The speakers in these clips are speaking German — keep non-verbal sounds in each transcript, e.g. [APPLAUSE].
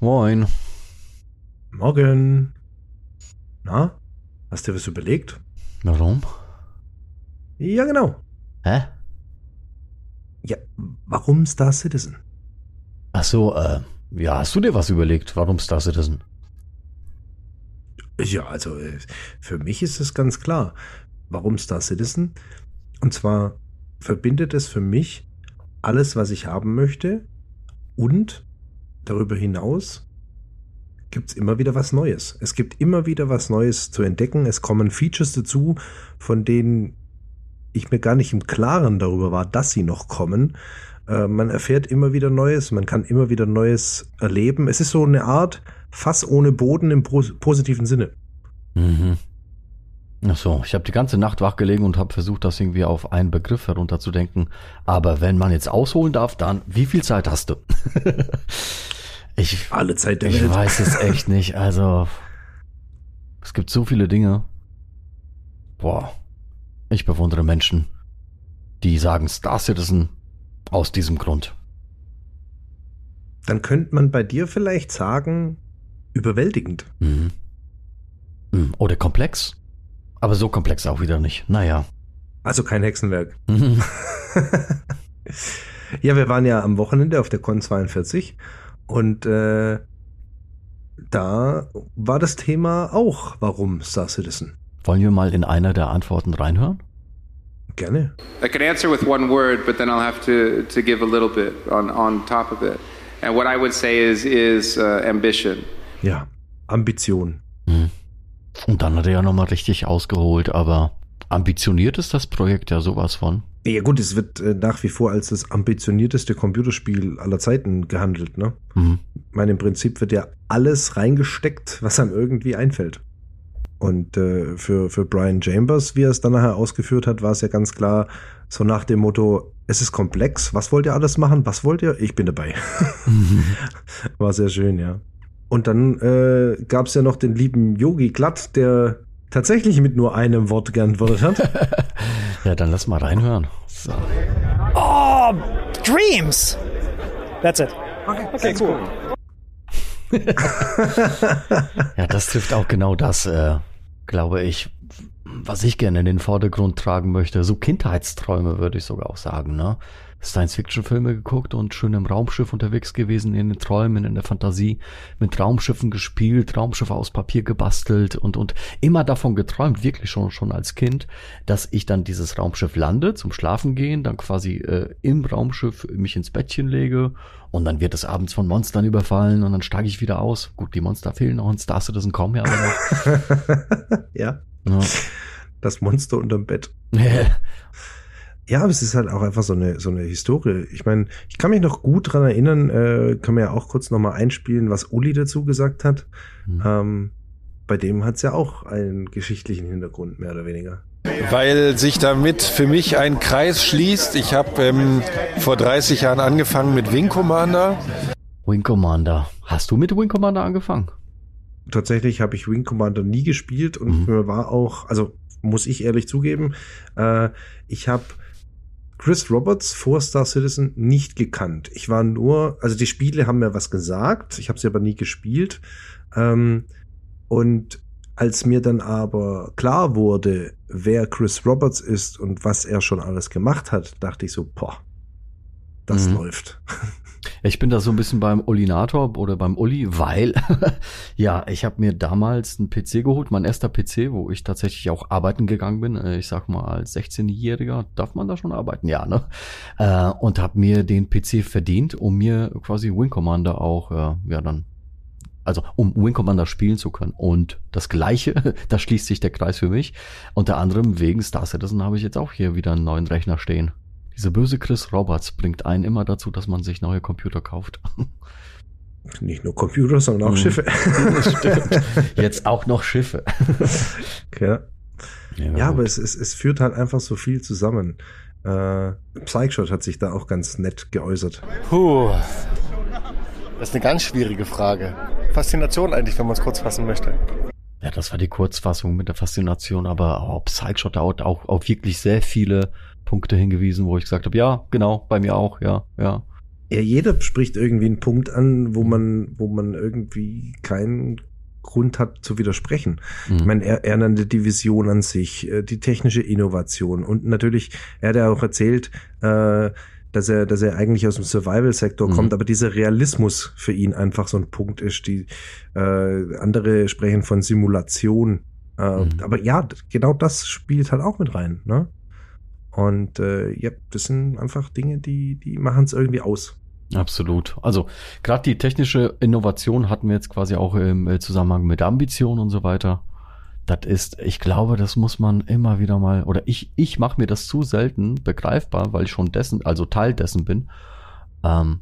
Moin. Morgen. Na, hast du was überlegt? Warum? Ja, genau. Hä? Ja, warum Star Citizen? Ach so, äh, ja, hast du dir was überlegt? Warum Star Citizen? Ja, also äh, für mich ist es ganz klar. Warum Star Citizen? Und zwar verbindet es für mich alles, was ich haben möchte und darüber hinaus gibt es immer wieder was Neues. Es gibt immer wieder was Neues zu entdecken. Es kommen Features dazu, von denen ich mir gar nicht im Klaren darüber war, dass sie noch kommen. Äh, man erfährt immer wieder Neues, man kann immer wieder Neues erleben. Es ist so eine Art Fass ohne Boden im pos positiven Sinne. Mhm. Ach so, ich habe die ganze Nacht wach gelegen und habe versucht, das irgendwie auf einen Begriff herunterzudenken. Aber wenn man jetzt ausholen darf, dann wie viel Zeit hast du? [LAUGHS] ich Alle Zeit der ich Welt. weiß es [LAUGHS] echt nicht. Also es gibt so viele Dinge. Boah, ich bewundere Menschen, die sagen Star Citizen aus diesem Grund. Dann könnte man bei dir vielleicht sagen, überwältigend. Mhm. Mhm. Oder komplex. Aber so komplex auch wieder nicht. Naja. Also kein Hexenwerk. Mhm. [LAUGHS] Ja, wir waren ja am Wochenende auf der Con 42 und äh, da war das Thema auch, warum Star Citizen. Wollen wir mal in einer der Antworten reinhören? Gerne. I can answer with one word, but then I'll have to, to give a little bit on, on top of it. And what I would say is, is uh, ambition. Ja, Ambition. Mhm. Und dann hat er ja nochmal richtig ausgeholt, aber ambitioniert ist das Projekt ja sowas von. Ja gut, es wird äh, nach wie vor als das ambitionierteste Computerspiel aller Zeiten gehandelt. Ne? Mhm. Ich meine, im Prinzip wird ja alles reingesteckt, was einem irgendwie einfällt. Und äh, für, für Brian Chambers, wie er es dann nachher ausgeführt hat, war es ja ganz klar, so nach dem Motto, es ist komplex, was wollt ihr alles machen, was wollt ihr? Ich bin dabei. [LAUGHS] War sehr schön, ja. Und dann äh, gab es ja noch den lieben Yogi Glatt, der tatsächlich mit nur einem Wort geantwortet hat. [LAUGHS] Ja, dann lass mal reinhören. So. Oh, dreams. That's it. Okay, cool. [LAUGHS] Ja, das trifft auch genau das, äh, glaube ich, was ich gerne in den Vordergrund tragen möchte. So Kindheitsträume würde ich sogar auch sagen, ne? Science-Fiction-Filme geguckt und schön im Raumschiff unterwegs gewesen, in den Träumen, in der Fantasie, mit Raumschiffen gespielt, Raumschiffe aus Papier gebastelt und, und immer davon geträumt, wirklich schon, schon als Kind, dass ich dann dieses Raumschiff lande, zum Schlafen gehen, dann quasi äh, im Raumschiff mich ins Bettchen lege und dann wird es abends von Monstern überfallen und dann steige ich wieder aus. Gut, die Monster fehlen noch in Star Citizen kommen ja aber noch. [LAUGHS] ja, Ja. das Monster unterm Bett. [LAUGHS] Ja, aber es ist halt auch einfach so eine, so eine Historie. Ich meine, ich kann mich noch gut dran erinnern, äh, können wir ja auch kurz nochmal einspielen, was Uli dazu gesagt hat. Hm. Ähm, bei dem hat's ja auch einen geschichtlichen Hintergrund, mehr oder weniger. Weil sich damit für mich ein Kreis schließt. Ich habe ähm, vor 30 Jahren angefangen mit Wing Commander. Wing Commander. Hast du mit Wing Commander angefangen? Tatsächlich habe ich Wing Commander nie gespielt und Mhm. mir war auch, also muss ich ehrlich zugeben, äh, ich habe Chris Roberts vor Star Citizen nicht gekannt. Ich war nur, also die Spiele haben mir was gesagt, ich habe sie aber nie gespielt. Ähm, und als mir dann aber klar wurde, wer Chris Roberts ist und was er schon alles gemacht hat, dachte ich so, boah, das Mhm. läuft. [LAUGHS] Ich bin da so ein bisschen beim Ulinator oder beim Uli, weil [LAUGHS] ja, ich habe mir damals einen PC geholt, mein erster PC, wo ich tatsächlich auch arbeiten gegangen bin. Äh, Ich sag mal, als 16-Jähriger darf man da schon arbeiten, ja, ne? Äh, und habe mir den PC verdient, um mir quasi Wing Commander auch, äh, ja, dann also um Wing Commander spielen zu können. Und das Gleiche, [LAUGHS] da schließt sich der Kreis für mich. Unter anderem wegen Star Citizen habe ich jetzt auch hier wieder einen neuen Rechner stehen. Diese böse Chris Roberts bringt einen immer dazu, dass man sich neue Computer kauft. Nicht nur Computer, sondern auch Mhm. Schiffe. [LAUGHS] Stimmt. [LAUGHS] Jetzt auch noch Schiffe. ja. Ja, aber es, es, es führt halt einfach so viel zusammen. Äh, Psychshot hat sich da auch ganz nett geäußert. Puh. Das ist eine ganz schwierige Frage. Faszination eigentlich, wenn man es kurz fassen möchte. Ja, das war die Kurzfassung mit der Faszination, aber auch Psychshot hat auch auf wirklich sehr viele Punkte hingewiesen, wo ich gesagt habe, ja, genau, bei mir auch, ja, ja. Ja, jeder spricht irgendwie einen Punkt an, wo man, wo man irgendwie keinen Grund hat zu widersprechen. Mhm. Ich meine, er, er nannte die Vision an sich, äh, die technische Innovation und natürlich, er hat ja auch erzählt, äh, dass er, dass er eigentlich aus dem Survival-Sektor Mhm. kommt, aber dieser Realismus für ihn einfach so ein Punkt ist. Die äh, andere sprechen von Simulation. Äh, Mhm. Aber ja, genau das spielt halt auch mit rein. Ne? Und äh, ja, das sind einfach Dinge, die, die machen es irgendwie aus. Absolut. Also gerade die technische Innovation hatten wir jetzt quasi auch im äh, Zusammenhang mit Ambition und so weiter. Das ist, ich glaube, das muss man immer wieder mal, oder ich, ich mache mir das zu selten begreifbar, weil ich schon dessen, also Teil dessen bin. Ähm,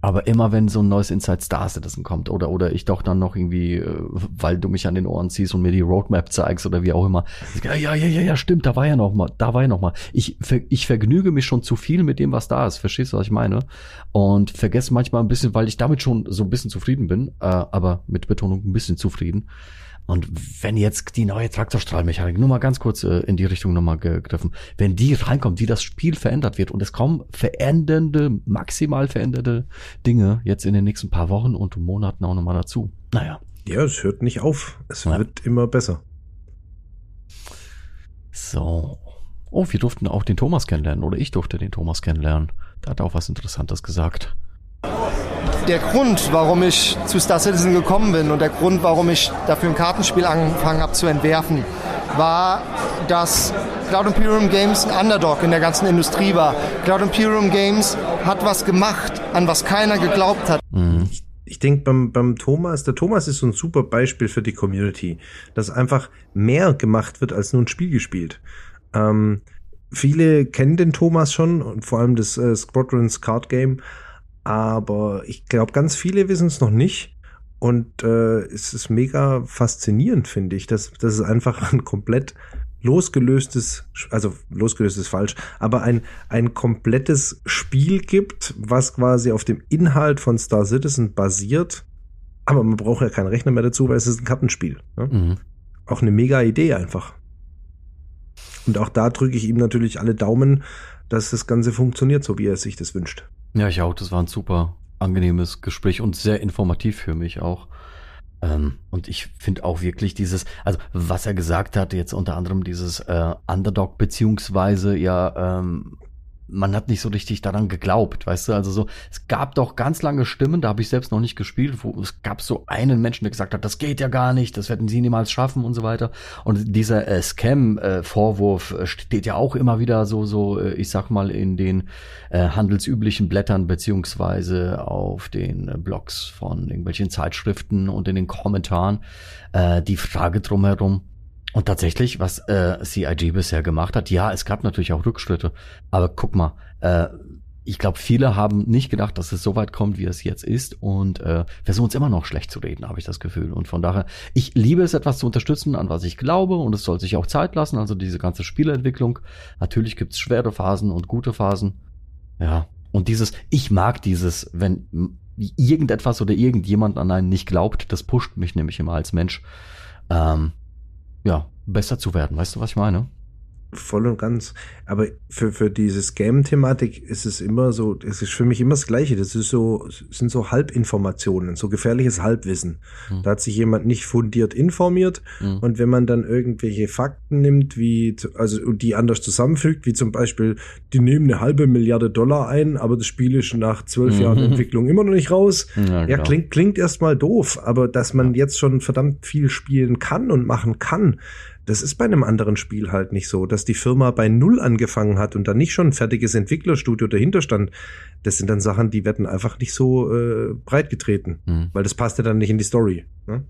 aber immer wenn so ein neues Inside Star Citizen kommt oder oder ich doch dann noch irgendwie, äh, weil du mich an den Ohren ziehst und mir die Roadmap zeigst oder wie auch immer, ja ja ja ja stimmt, da war ja noch mal, da war ja noch mal. Ich ich vergnüge mich schon zu viel mit dem, was da ist. Verstehst du, was ich meine? Und vergesse manchmal ein bisschen, weil ich damit schon so ein bisschen zufrieden bin, äh, aber mit Betonung ein bisschen zufrieden. Und wenn jetzt die neue Traktorstrahlmechanik, nur mal ganz kurz äh, in die Richtung nochmal gegriffen, wenn die reinkommt, wie das Spiel verändert wird und es kommen verändernde, maximal veränderte Dinge jetzt in den nächsten paar Wochen und Monaten auch nochmal dazu. Naja, Ja, es hört nicht auf. Es Ja. wird immer besser. so. Oh, wir durften auch den Thomas kennenlernen oder ich durfte den Thomas kennenlernen. Da hat er auch was Interessantes gesagt. Der Grund, warum ich zu Star Citizen gekommen bin und der Grund, warum ich dafür ein Kartenspiel angefangen habe zu entwerfen, war, dass Cloud Imperium Games ein Underdog in der ganzen Industrie war. Cloud Imperium Games hat was gemacht, an was keiner geglaubt hat. Mhm. Ich denke beim, beim Thomas, der Thomas ist so ein super Beispiel für die Community, dass einfach mehr gemacht wird als nur ein Spiel gespielt. Ähm, viele kennen den Thomas schon und vor allem das äh, Squadrons Card Game, aber ich glaube, ganz viele wissen es noch nicht. Und äh, es ist mega faszinierend, finde ich, dass, dass es einfach [LAUGHS] ein komplett losgelöstes, also losgelöst ist falsch, aber ein, ein komplettes Spiel gibt, was quasi auf dem Inhalt von Star Citizen basiert. Aber man braucht ja keinen Rechner mehr dazu, weil es ist ein Kartenspiel. Ne? Mhm. Auch eine mega Idee einfach. Und auch da drücke ich ihm natürlich alle Daumen, dass das Ganze funktioniert, so wie er sich das wünscht. Ja, ich auch. Das war ein super angenehmes Gespräch und sehr informativ für mich auch. Ähm, und ich finde auch wirklich dieses, also was er gesagt hat, jetzt unter anderem dieses äh, Underdog beziehungsweise ja, ähm, man hat nicht so richtig daran geglaubt, weißt du, also so, es gab doch ganz lange Stimmen, da habe ich selbst noch nicht gespielt, wo es gab so einen Menschen, der gesagt hat, das geht ja gar nicht, das werden sie niemals schaffen und so weiter. Und dieser äh, Scam-Vorwurf äh, steht ja auch immer wieder so, so, äh, ich sag mal, in den äh, handelsüblichen Blättern beziehungsweise auf den äh, Blogs von irgendwelchen Zeitschriften und in den Kommentaren äh, die Frage drumherum. Und tatsächlich, was äh, CIG bisher gemacht hat, ja, es gab natürlich auch Rückschritte, aber guck mal, äh, ich glaube, viele haben nicht gedacht, dass es so weit kommt, wie es jetzt ist und äh, versuchen es immer noch schlecht zu reden, habe ich das Gefühl. Und von daher, ich liebe es, etwas zu unterstützen, an was ich glaube und es soll sich auch Zeit lassen, also diese ganze Spielentwicklung. Natürlich gibt's schwere Phasen und gute Phasen. Ja, und dieses, ich mag dieses, wenn irgendetwas oder irgendjemand an einen nicht glaubt, das pusht mich nämlich immer als Mensch, ähm, ja, besser zu werden. Weißt du, was ich meine? Voll und ganz. Aber für, für diese Scam-Thematik ist es immer so, es ist für mich immer das Gleiche. Das ist so, sind so Halbinformationen, so gefährliches Halbwissen. Hm. Da hat sich jemand nicht fundiert informiert. Mhm. Und wenn man dann irgendwelche Fakten nimmt, wie, also, die anders zusammenfügt, wie zum Beispiel, die nehmen eine halbe Milliarde Dollar ein, aber das Spiel ist nach zwölf Mhm. Jahren Entwicklung immer noch nicht raus. Ja, Ja, klingt, klingt erstmal doof, aber dass man jetzt schon verdammt viel spielen kann und machen kann, das ist bei einem anderen Spiel halt nicht so. Dass die Firma bei Null angefangen hat und dann nicht schon ein fertiges Entwicklerstudio dahinter stand, das sind dann Sachen, die werden einfach nicht so äh, breit getreten, Mhm. weil das passt ja dann nicht in die Story. Ne?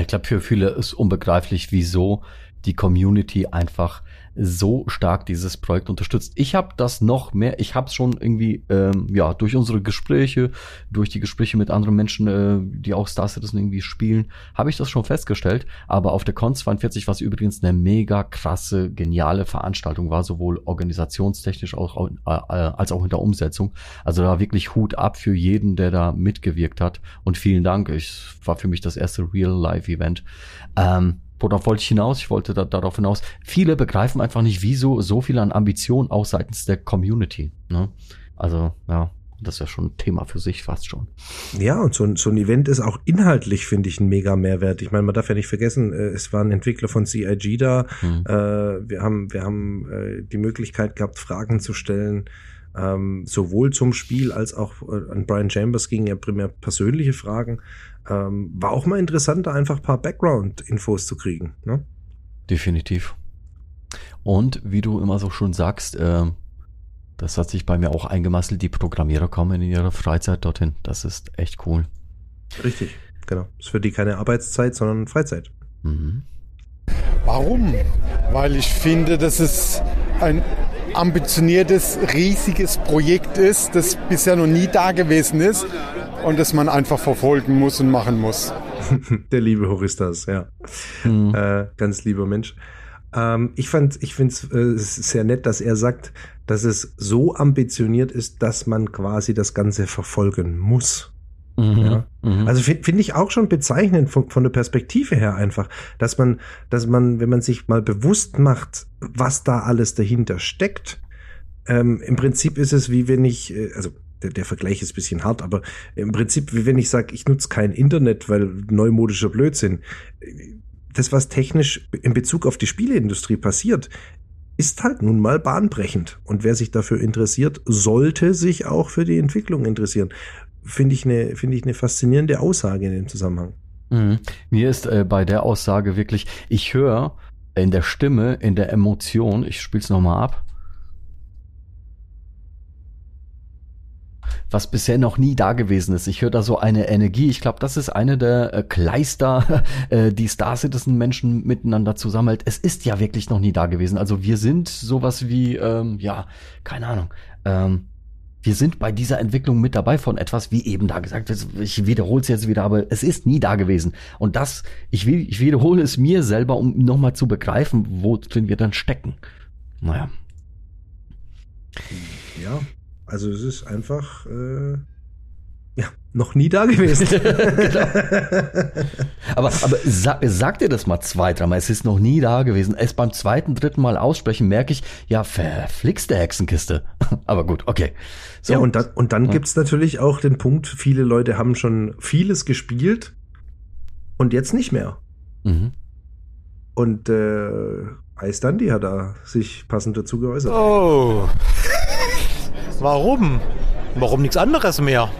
Ich glaube, für viele ist unbegreiflich, wieso die Community einfach so stark dieses Projekt unterstützt. Ich habe das noch mehr, ich habe es schon irgendwie, ähm, ja, durch unsere Gespräche, durch die Gespräche mit anderen Menschen, äh, die auch Star Citizen irgendwie spielen, habe ich das schon festgestellt. Aber auf der Con 42, was übrigens eine mega krasse, geniale Veranstaltung war, sowohl organisationstechnisch auch, äh, als auch in der Umsetzung. Also da wirklich Hut ab für jeden, der da mitgewirkt hat. Und vielen Dank. Es war für mich das erste Real-Life-Event. Ähm, worauf wollte ich hinaus? Ich wollte da, darauf hinaus. Viele begreifen einfach nicht, wieso so viel an Ambition auch seitens der Community. Ne? Also, ja, das ist ja schon ein Thema für sich fast schon. Ja, und so ein, so ein Event ist auch inhaltlich, finde ich, ein mega Mehrwert. Ich meine, man darf ja nicht vergessen, äh, es waren Entwickler von CIG da. Mhm. Wir haben, wir haben äh, die Möglichkeit gehabt, Fragen zu stellen. Ähm, sowohl zum Spiel als auch äh, an Brian Chambers gingen ja primär persönliche Fragen. Ähm, war auch mal interessant, da einfach ein paar Background-Infos zu kriegen. Ne? Definitiv. Und wie du immer so schon sagst, äh, das hat sich bei mir auch eingemasselt, die Programmierer kommen in ihrer Freizeit dorthin. Das ist echt cool. Richtig, genau. Ist für die keine Arbeitszeit, sondern Freizeit. Mhm. Warum? Weil ich finde, dass es ein ambitioniertes, riesiges Projekt ist, das bisher noch nie da gewesen ist und das man einfach verfolgen muss und machen muss. [LAUGHS] Der liebe Horistas, ja. Mhm. Äh, ganz lieber Mensch. Ähm, ich fand, ich finde es äh, sehr nett, dass er sagt, dass es so ambitioniert ist, dass man quasi das Ganze verfolgen muss. Mhm, ja. Mhm. Also finde find ich auch schon bezeichnend von, von der Perspektive her einfach, dass man, dass man, wenn man sich mal bewusst macht, was da alles dahinter steckt, ähm, im Prinzip ist es wie wenn ich, äh, also der, der Vergleich ist bisschen hart, aber im Prinzip, wie wenn ich sage, ich nutze kein Internet, weil neumodischer Blödsinn. Das, was technisch in Bezug auf die Spieleindustrie passiert, ist halt nun mal bahnbrechend. Und wer sich dafür interessiert, sollte sich auch für die Entwicklung interessieren. Finde ich eine, finde ich eine faszinierende Aussage in dem Zusammenhang. Mhm. Mir ist äh, bei der Aussage wirklich, ich höre in der Stimme, in der Emotion, ich spiele es nochmal ab, was bisher noch nie da gewesen ist. Ich höre da so eine Energie. Ich glaube, das ist eine der äh, Kleister, [LAUGHS] äh, die Star Citizen Menschen miteinander zusammenhält. Es ist ja wirklich noch nie da gewesen. Also wir sind sowas wie, ähm, ja, keine Ahnung. Ähm, wir sind bei dieser Entwicklung mit dabei von etwas, wie eben da gesagt, ich wiederhole es jetzt wieder, aber es ist nie da gewesen. Und das, ich, will, ich wiederhole es mir selber, um nochmal zu begreifen, wo drin wir dann stecken. Naja. Ja, also es ist einfach äh, noch nie da gewesen. [LAUGHS] genau. Aber, aber sag, sag dir das mal zwei, dreimal. Es ist noch nie da gewesen. Es beim zweiten, dritten Mal aussprechen, merke ich, ja, verflixte Hexenkiste. [LAUGHS] aber gut, okay. So. Ja, und dann, und dann ja. gibt's natürlich auch den Punkt, viele Leute haben schon vieles gespielt und jetzt nicht mehr. Mhm. Und äh, Ice Dundee hat da sich passend dazu geäußert. Oh. [LAUGHS] Warum? Warum nichts anderes mehr?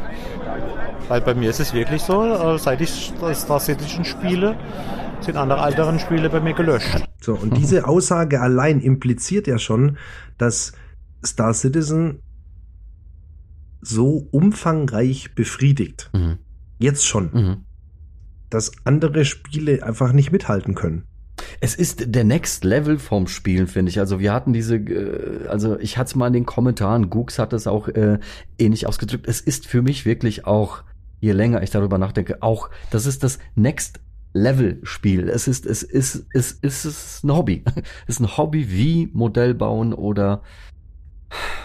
Weil bei mir ist es wirklich so, äh, seit ich Star Citizen spiele, sind andere älteren Spiele bei mir gelöscht. So, und diese Aussage allein impliziert ja schon, dass Star Citizen so umfangreich befriedigt. Mhm. Jetzt schon. Mhm. Dass andere Spiele einfach nicht mithalten können. Es ist der Next Level vom Spielen, finde ich. Also wir hatten diese, äh, also ich hatte es mal in den Kommentaren, Gooks hat es auch äh, ähnlich ausgedrückt. Es ist für mich wirklich auch, je länger ich darüber nachdenke, auch, das ist das Next Level Spiel. Es ist, es ist, es ist, es ist ein Hobby. [LAUGHS] Es ist ein Hobby wie Modell bauen oder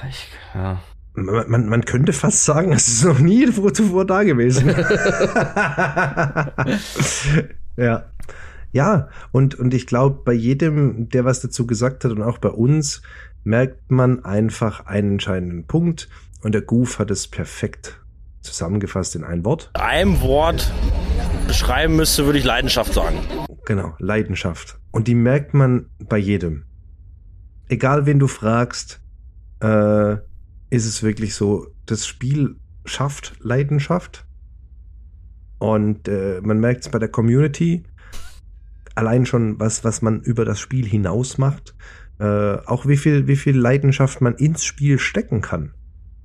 ich, ja. Man, man, man könnte fast sagen, es ist noch nie zuvor da gewesen. [LAUGHS] ja. Ja, und, und ich glaube, bei jedem, der was dazu gesagt hat und auch bei uns, merkt man einfach einen entscheidenden Punkt. Und der Goof hat es perfekt zusammengefasst in ein Wort. Ein Wort beschreiben müsste, würde ich Leidenschaft sagen. Genau, Leidenschaft. Und die merkt man bei jedem. Egal wen du fragst, äh, ist es wirklich so, das Spiel schafft Leidenschaft. Und äh, man merkt es bei der Community, allein schon was, was man über das Spiel hinaus macht, äh, auch wie viel, wie viel Leidenschaft man ins Spiel stecken kann.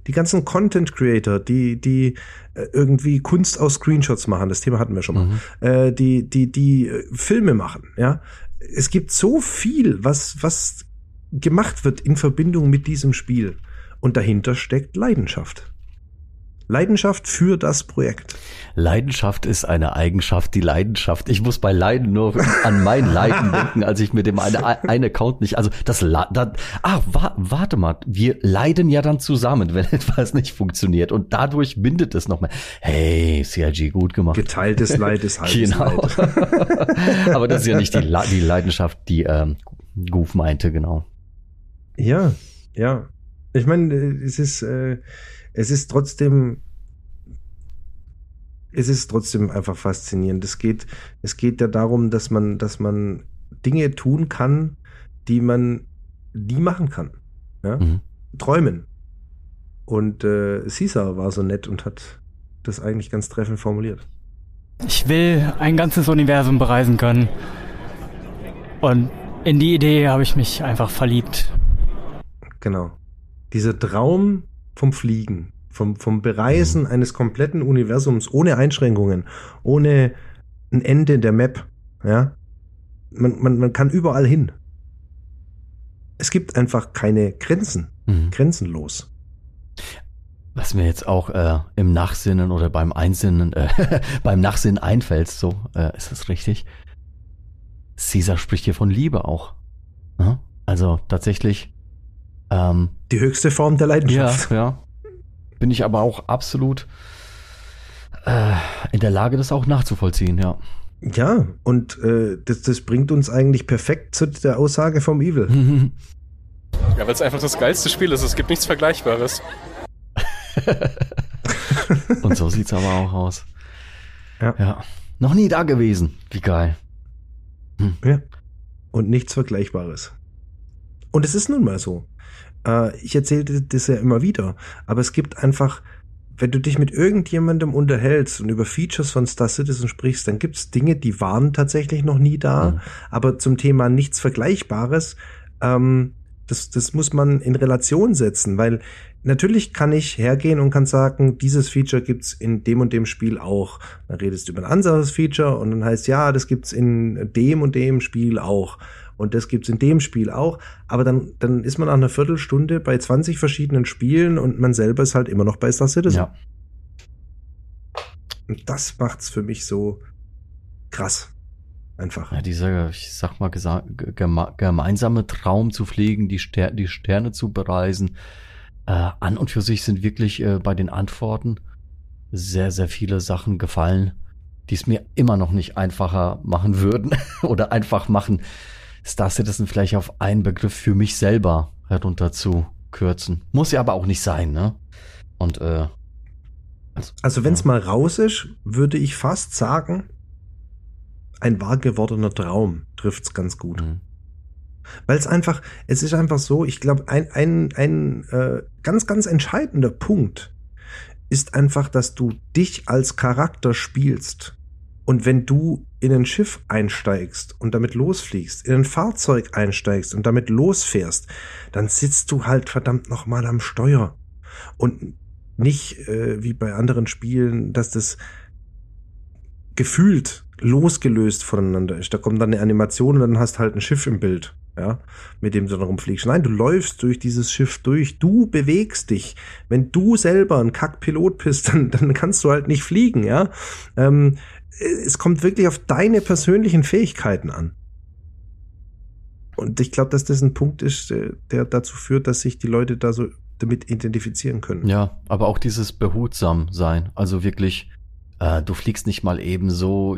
Die ganzen Content Creator, die, die äh, irgendwie Kunst aus Screenshots machen, das Thema hatten wir schon mal, mhm. äh, die, die, die äh, Filme machen, ja. Es gibt so viel, was, was gemacht wird in Verbindung mit diesem Spiel. Und dahinter steckt Leidenschaft. Leidenschaft für das Projekt. Leidenschaft ist eine Eigenschaft, die Leidenschaft. Ich muss bei Leiden nur an mein [LAUGHS] Leiden denken, als ich mit dem eine, [LAUGHS] ein Account nicht, also das, das ah, wa, warte mal, wir leiden ja dann zusammen, [LAUGHS] wenn etwas nicht funktioniert und dadurch bindet es noch mehr. Hey, CRG, gut gemacht. Geteiltes Leid ist halbes genau. Leid. Aber das ist ja nicht die, die Leidenschaft, die ähm, Goof meinte, genau. Ja, ja. Ich meine, es ist, äh, es ist trotzdem, es ist trotzdem einfach faszinierend. Es geht, es geht ja darum, dass man, dass man Dinge tun kann, die man nie machen kann. Ja? Mhm. Träumen. Und äh, Caesar war so nett und hat das eigentlich ganz treffend formuliert. Ich will ein ganzes Universum bereisen können. Und in die Idee habe ich mich einfach verliebt. Genau. Dieser Traum vom Fliegen, vom, vom Bereisen eines kompletten Universums ohne Einschränkungen, ohne ein Ende der Map. Ja, man, man, man kann überall hin. Es gibt einfach keine Grenzen, Mhm. grenzenlos. Was mir jetzt auch äh, im Nachsinnen oder beim Einsinnen, äh, [LAUGHS] beim Nachsinnen einfällt, so äh, ist es richtig. Caesar spricht hier von Liebe auch. Ja? Also tatsächlich. Ähm, Die höchste Form der Leidenschaft. Ja, ja. Bin ich aber auch absolut äh, in der Lage, das auch nachzuvollziehen, ja. Ja, und äh, das, das bringt uns eigentlich perfekt zu der Aussage vom Evil. [LAUGHS] Ja, weil es einfach das geilste Spiel ist. Es gibt nichts Vergleichbares. [LAUGHS] Und so sieht's aber auch aus. Ja. ja. Noch nie da gewesen. Wie geil. Ja. Und nichts Vergleichbares. Und es ist nun mal so. Äh, ich erzähle das ja immer wieder, aber es gibt einfach, wenn du dich mit irgendjemandem unterhältst und über Features von Star Citizen sprichst, dann gibt es Dinge, die waren tatsächlich noch nie da, Mhm. aber zum Thema nichts Vergleichbares, ähm, das, das muss man in Relation setzen, weil natürlich kann ich hergehen und kann sagen, dieses Feature gibt's in dem und dem Spiel auch. Dann redest du über ein anderes Feature und dann heißt ja, das gibt's in dem und dem Spiel auch. Und das gibt's in dem Spiel auch. Aber dann, dann ist man nach einer Viertelstunde bei 20 verschiedenen Spielen und man selber ist halt immer noch bei Star Citizen. Ja. Und das macht's für mich so krass. Einfach. Ja, dieser, ich sag mal, geme- gemeinsame Traum zu fliegen, die, Ster die Sterne zu bereisen. Äh, an und für sich sind wirklich äh, bei den Antworten sehr, sehr viele Sachen gefallen, die es mir immer noch nicht einfacher machen würden [LAUGHS] oder einfach machen, Star Citizen vielleicht auf einen Begriff für mich selber herunter zu kürzen. Muss ja aber auch nicht sein, ne? Und äh, Also wenn's mal raus ist, würde ich fast sagen, ein wahr gewordener Traum trifft's ganz gut. Mhm. Weil es einfach, es ist einfach so, ich glaube, ein, ein, ein äh, ganz, ganz entscheidender Punkt ist einfach, dass du dich als Charakter spielst. Und wenn du in ein Schiff einsteigst und damit losfliegst, in ein Fahrzeug einsteigst und damit losfährst, dann sitzt du halt verdammt nochmal am Steuer. Und nicht äh, wie bei anderen Spielen, dass das gefühlt losgelöst voneinander ist. Da kommt dann eine Animation und dann hast halt ein Schiff im Bild, ja, mit dem du dann rumfliegst. Nein, du läufst durch dieses Schiff durch, du bewegst dich. Wenn du selber ein Kackpilot bist, [LAUGHS] dann, dann kannst du halt nicht fliegen, ja. Ähm, es kommt wirklich auf deine persönlichen Fähigkeiten an. Und ich glaube, dass das ein Punkt ist, äh, der dazu führt, dass sich die Leute da so damit identifizieren können. Ja, aber auch dieses behutsam sein, also wirklich, äh, du fliegst nicht mal eben so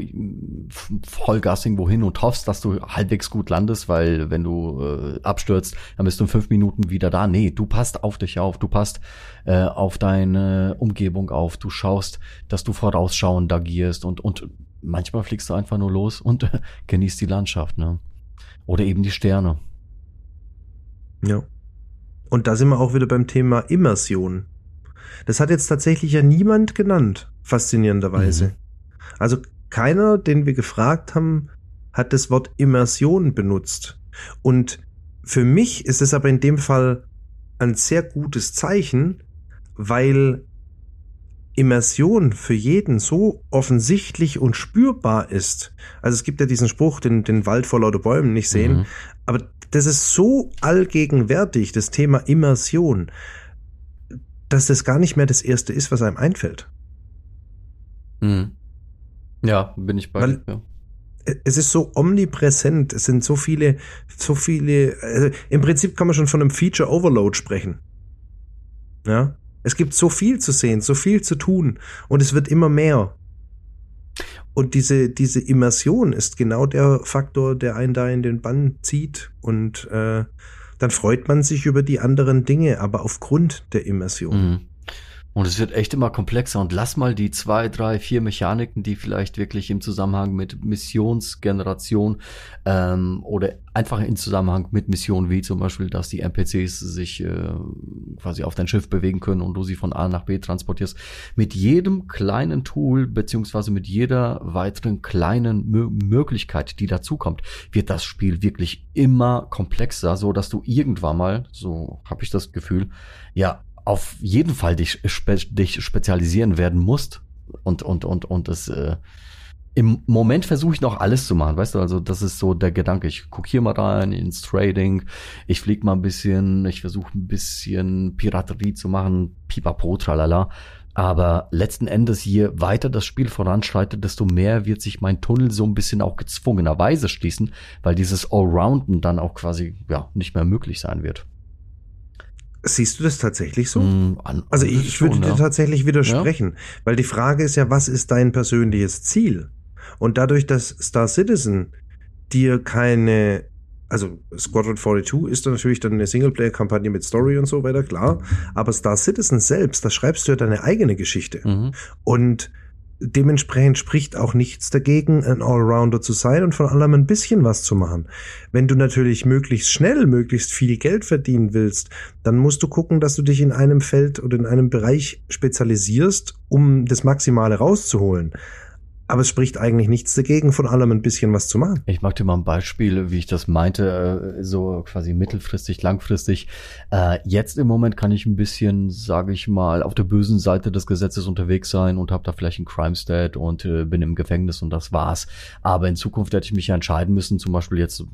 Vollgas irgendwo hin und hoffst, dass du halbwegs gut landest, weil wenn du äh, abstürzt, dann bist du in fünf Minuten wieder da. Nee, du passt auf dich auf, du passt äh, auf deine Umgebung auf, du schaust, dass du vorausschauend agierst und, und manchmal fliegst du einfach nur los und [LAUGHS] genießt die Landschaft, ne? Oder eben die Sterne. Ja. Und da sind wir auch wieder beim Thema Immersion. Das hat jetzt tatsächlich ja niemand genannt, faszinierenderweise. Mhm. Also keiner, den wir gefragt haben, hat das Wort Immersion benutzt. Und für mich ist es aber in dem Fall ein sehr gutes Zeichen, weil Immersion für jeden so offensichtlich und spürbar ist. Also es gibt ja diesen Spruch, den, den Wald vor lauter Bäumen nicht sehen, Mhm. aber das ist so allgegenwärtig, das Thema Immersion, dass das gar nicht mehr das erste ist, was einem einfällt. Mhm. Ja, bin ich bei. Weil- ja. es ist so omnipräsent, es sind so viele, so viele, also im Prinzip kann man schon von einem Feature Overload sprechen. Ja, es gibt so viel zu sehen, so viel zu tun und es wird immer mehr. Und diese, diese Immersion ist genau der Faktor, der einen da in den Bann zieht und äh, dann freut man sich über die anderen Dinge, aber aufgrund der Immersion. Mhm. Und es wird echt immer komplexer. Und lass mal die zwei, drei, vier Mechaniken, die vielleicht wirklich im Zusammenhang mit Missionsgeneration ähm, oder einfach in Zusammenhang mit Missionen, wie zum Beispiel, dass die NPCs sich äh, quasi auf dein Schiff bewegen können und du sie von A nach B transportierst. Mit jedem kleinen Tool beziehungsweise mit jeder weiteren kleinen Mö Möglichkeit, die dazukommt, wird das Spiel wirklich immer komplexer, so dass du irgendwann mal, so habe ich das Gefühl, ja, auf jeden Fall dich, spe dich spezialisieren werden musst. Und, und, und, und es, äh, im Moment versuche ich noch alles zu machen, weißt du, also das ist so der Gedanke. Ich gucke hier mal rein ins Trading, ich flieg mal ein bisschen, ich versuche ein bisschen Piraterie zu machen, pipapo, tralala. Aber letzten Endes, je weiter das Spiel voranschreitet, desto mehr wird sich mein Tunnel so ein bisschen auch gezwungenerweise schließen, weil dieses Allrounden dann auch quasi ja nicht mehr möglich sein wird. Siehst du das tatsächlich so? Mm, an- Also ich, ich würde schon, dir ja. tatsächlich widersprechen, weil die Frage ist ja, was ist dein persönliches Ziel? Und dadurch, dass Star Citizen dir keine, also Squadron 42 ist dann natürlich dann eine Singleplayer-Kampagne mit Story und so weiter, klar, aber Star Citizen selbst, da schreibst du ja deine eigene Geschichte. Mhm. Und dementsprechend spricht auch nichts dagegen, ein Allrounder zu sein und von allem ein bisschen was zu machen. Wenn du natürlich möglichst schnell, möglichst viel Geld verdienen willst, dann musst du gucken, dass du dich in einem Feld oder in einem Bereich spezialisierst, um das Maximale rauszuholen. Aber es spricht eigentlich nichts dagegen, von allem ein bisschen was zu machen. Ich mag dir mal ein Beispiel, wie ich das meinte, äh, so quasi mittelfristig, langfristig. Äh, Jetzt im Moment kann ich ein bisschen, sage ich mal, auf der bösen Seite des Gesetzes unterwegs sein und habe da vielleicht einen Crime Stat und äh, bin im Gefängnis und das war's. Aber in Zukunft hätte ich mich entscheiden müssen, zum Beispiel jetzt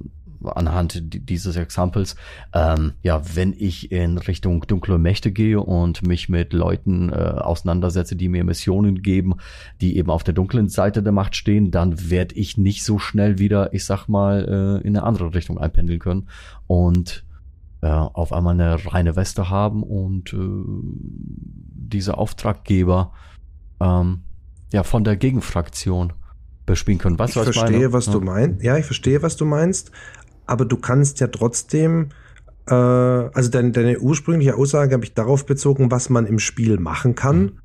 anhand di- dieses Examples, ähm, ja, wenn ich in Richtung dunkle Mächte gehe und mich mit Leuten äh, auseinandersetze, die mir Missionen geben, die eben auf der dunklen Seite der Macht stehen, dann werde ich nicht so schnell wieder, ich sag mal, äh, in eine andere Richtung einpendeln können und äh, auf einmal eine reine Weste haben und äh, diese Auftraggeber ähm, ja von der Gegenfraktion bespielen können. Weißt ich was verstehe, meine? was ja. du meinst. Ja, ich verstehe, was du meinst. Aber du kannst ja trotzdem, äh, also deine, deine ursprüngliche Aussage habe ich darauf bezogen, was man im Spiel machen kann. Mhm.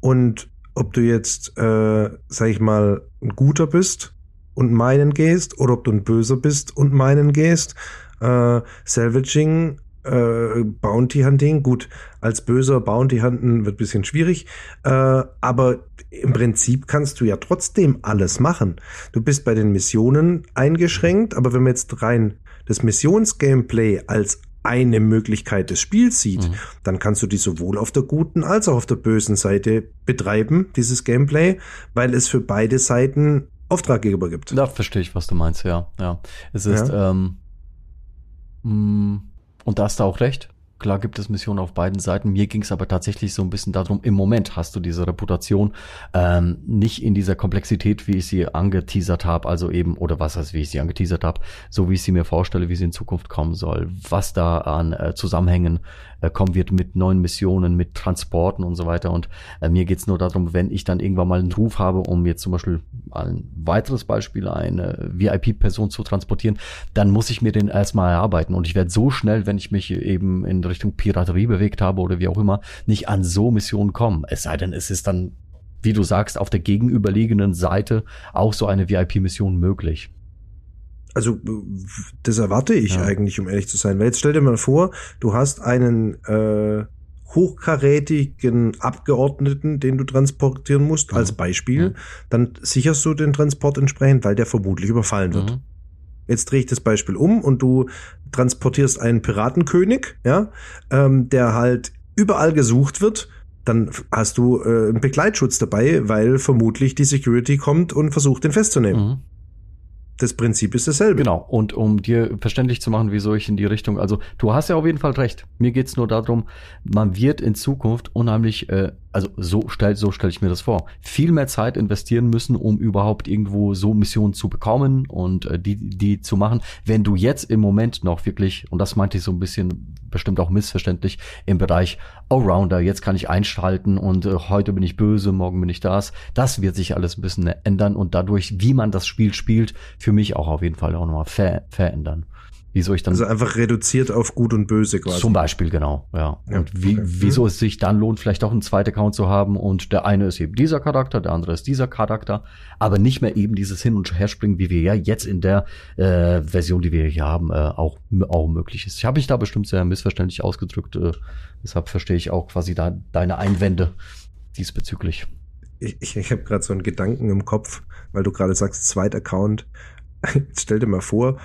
Und ob du jetzt, äh, sag ich mal, ein guter bist und meinen gehst, oder ob du ein böser bist und meinen gehst. Äh, Salvaging, äh, Bounty Hunting, gut, als böser Bounty Hunten wird bisschen schwierig, äh, aber im Prinzip kannst du ja trotzdem alles machen. Du bist bei den Missionen eingeschränkt, aber wenn man jetzt rein das Missionsgameplay als eine Möglichkeit des Spiels sieht, Mhm. dann kannst du die sowohl auf der guten als auch auf der bösen Seite betreiben, dieses Gameplay, weil es für beide Seiten Auftraggeber gibt. Da verstehe ich, was du meinst, ja. ja. Es ist, ähm, mh, und da hast du auch recht. Klar gibt es Missionen auf beiden Seiten. Mir ging es aber tatsächlich so ein bisschen darum, im Moment hast du diese Reputation ähm, nicht in dieser Komplexität, wie ich sie angeteasert habe, also eben, oder was heißt, wie ich sie angeteasert habe, so wie ich sie mir vorstelle, wie sie in Zukunft kommen soll, was da an äh, Zusammenhängen äh, kommen wird mit neuen Missionen, mit Transporten und so weiter. Und äh, mir geht's nur darum, wenn ich dann irgendwann mal einen Ruf habe, um jetzt zum Beispiel ein weiteres Beispiel, eine VIP-Person zu transportieren, dann muss ich mir den erstmal erarbeiten. Und ich werde so schnell, wenn ich mich eben in Richtung Piraterie bewegt habe oder wie auch immer, nicht an so Missionen kommen. Es sei denn, es ist dann, wie du sagst, auf der gegenüberliegenden Seite auch so eine VIP-Mission möglich. Also das erwarte ich Ja. eigentlich, um ehrlich zu sein. Weil jetzt stell dir mal vor, du hast einen äh, hochkarätigen Abgeordneten, den du transportieren musst, als Beispiel, dann sicherst du den Transport entsprechend, weil der vermutlich überfallen wird. Mhm. Jetzt drehe ich das Beispiel um und du transportierst einen Piratenkönig, ja, ähm, der halt überall gesucht wird. Dann hast du äh, einen Begleitschutz dabei, weil vermutlich die Security kommt und versucht, den festzunehmen. Das Prinzip ist dasselbe. Genau. Und um dir verständlich zu machen, wieso ich in die Richtung, also du hast ja auf jeden Fall recht. Mir geht's nur darum, man wird in Zukunft unheimlich, äh, also so stell, so stelle ich mir das vor, viel mehr Zeit investieren müssen, um überhaupt irgendwo so Missionen zu bekommen und äh, die, die zu machen. Wenn du jetzt im Moment noch wirklich, und das meinte ich so ein bisschen bestimmt auch missverständlich, im Bereich Allrounder, jetzt kann ich einschalten und äh, heute bin ich böse, morgen bin ich das. Das wird sich alles ein bisschen ändern und dadurch, wie man das Spiel spielt, für mich auch auf jeden Fall auch nochmal ver verändern. Wieso ich dann. Also einfach reduziert auf Gut und Böse quasi. Zum Beispiel, genau, ja. ja und wie, okay. wieso es sich dann lohnt, vielleicht auch einen zweiten Account zu haben und der eine ist eben dieser Charakter, der andere ist dieser Charakter, aber nicht mehr eben dieses Hin- und Herspringen, wie wir ja jetzt in der äh, Version, die wir hier haben, äh, auch, auch möglich ist. Ich habe mich da bestimmt sehr missverständlich ausgedrückt, äh, deshalb verstehe ich auch quasi da deine Einwände diesbezüglich. Ich, ich, ich habe gerade so einen Gedanken im Kopf, weil du gerade sagst, zweiter Account. [LAUGHS] Stell dir mal vor,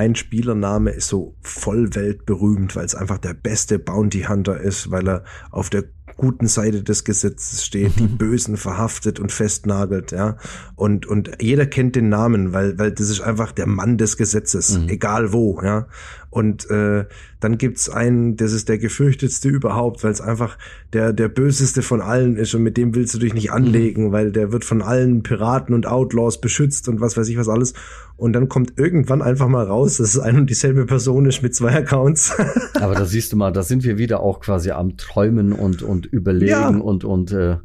ein Spielername ist so voll weltberühmt, weil es einfach der beste Bounty Hunter ist, weil er auf der guten Seite des Gesetzes steht, die [LAUGHS] Bösen verhaftet und festnagelt, ja. Und, und jeder kennt den Namen, weil, weil das ist einfach der Mann des Gesetzes, mhm. egal wo, ja. Und äh, dann gibt's einen, das ist der gefürchtetste überhaupt, weil es einfach der, der böseste von allen ist und mit dem willst du dich nicht anlegen, mhm. weil der wird von allen Piraten und Outlaws beschützt und was weiß ich was alles. Und dann kommt irgendwann einfach mal raus, dass es ein und dieselbe Person ist mit zwei Accounts. [LAUGHS] Aber da siehst du mal, da sind wir wieder auch quasi am Träumen und, und Überlegen ja. und, und äh,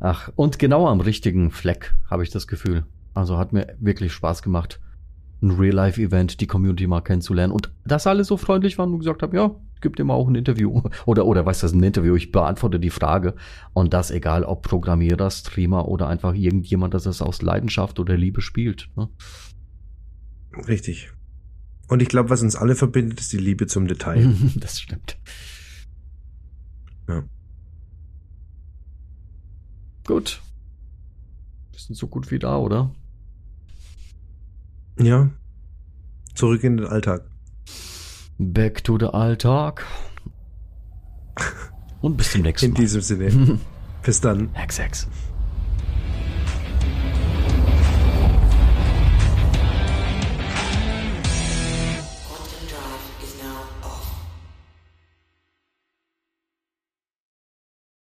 ach, und genau am richtigen Fleck, habe ich das Gefühl. Also hat mir wirklich Spaß gemacht ein Real-Life-Event, die Community mal kennenzulernen. Und dass alle so freundlich waren und gesagt haben, ja, gib dir mal auch ein Interview. [LAUGHS] Oder, oder weißt du, das ein Interview, ich beantworte die Frage. Und das egal, ob Programmierer, Streamer oder einfach irgendjemand, das es aus Leidenschaft oder Liebe spielt. Ne? Richtig. Und ich glaube, was uns alle verbindet, ist die Liebe zum Detail. [LAUGHS] das stimmt. Ja. Gut. Wir sind so gut wie da, oder? Ja. Zurück in den Alltag. Back to the Alltag. Und bis zum nächsten Mal. In diesem Sinne. [LAUGHS] bis dann. Hex, Hex.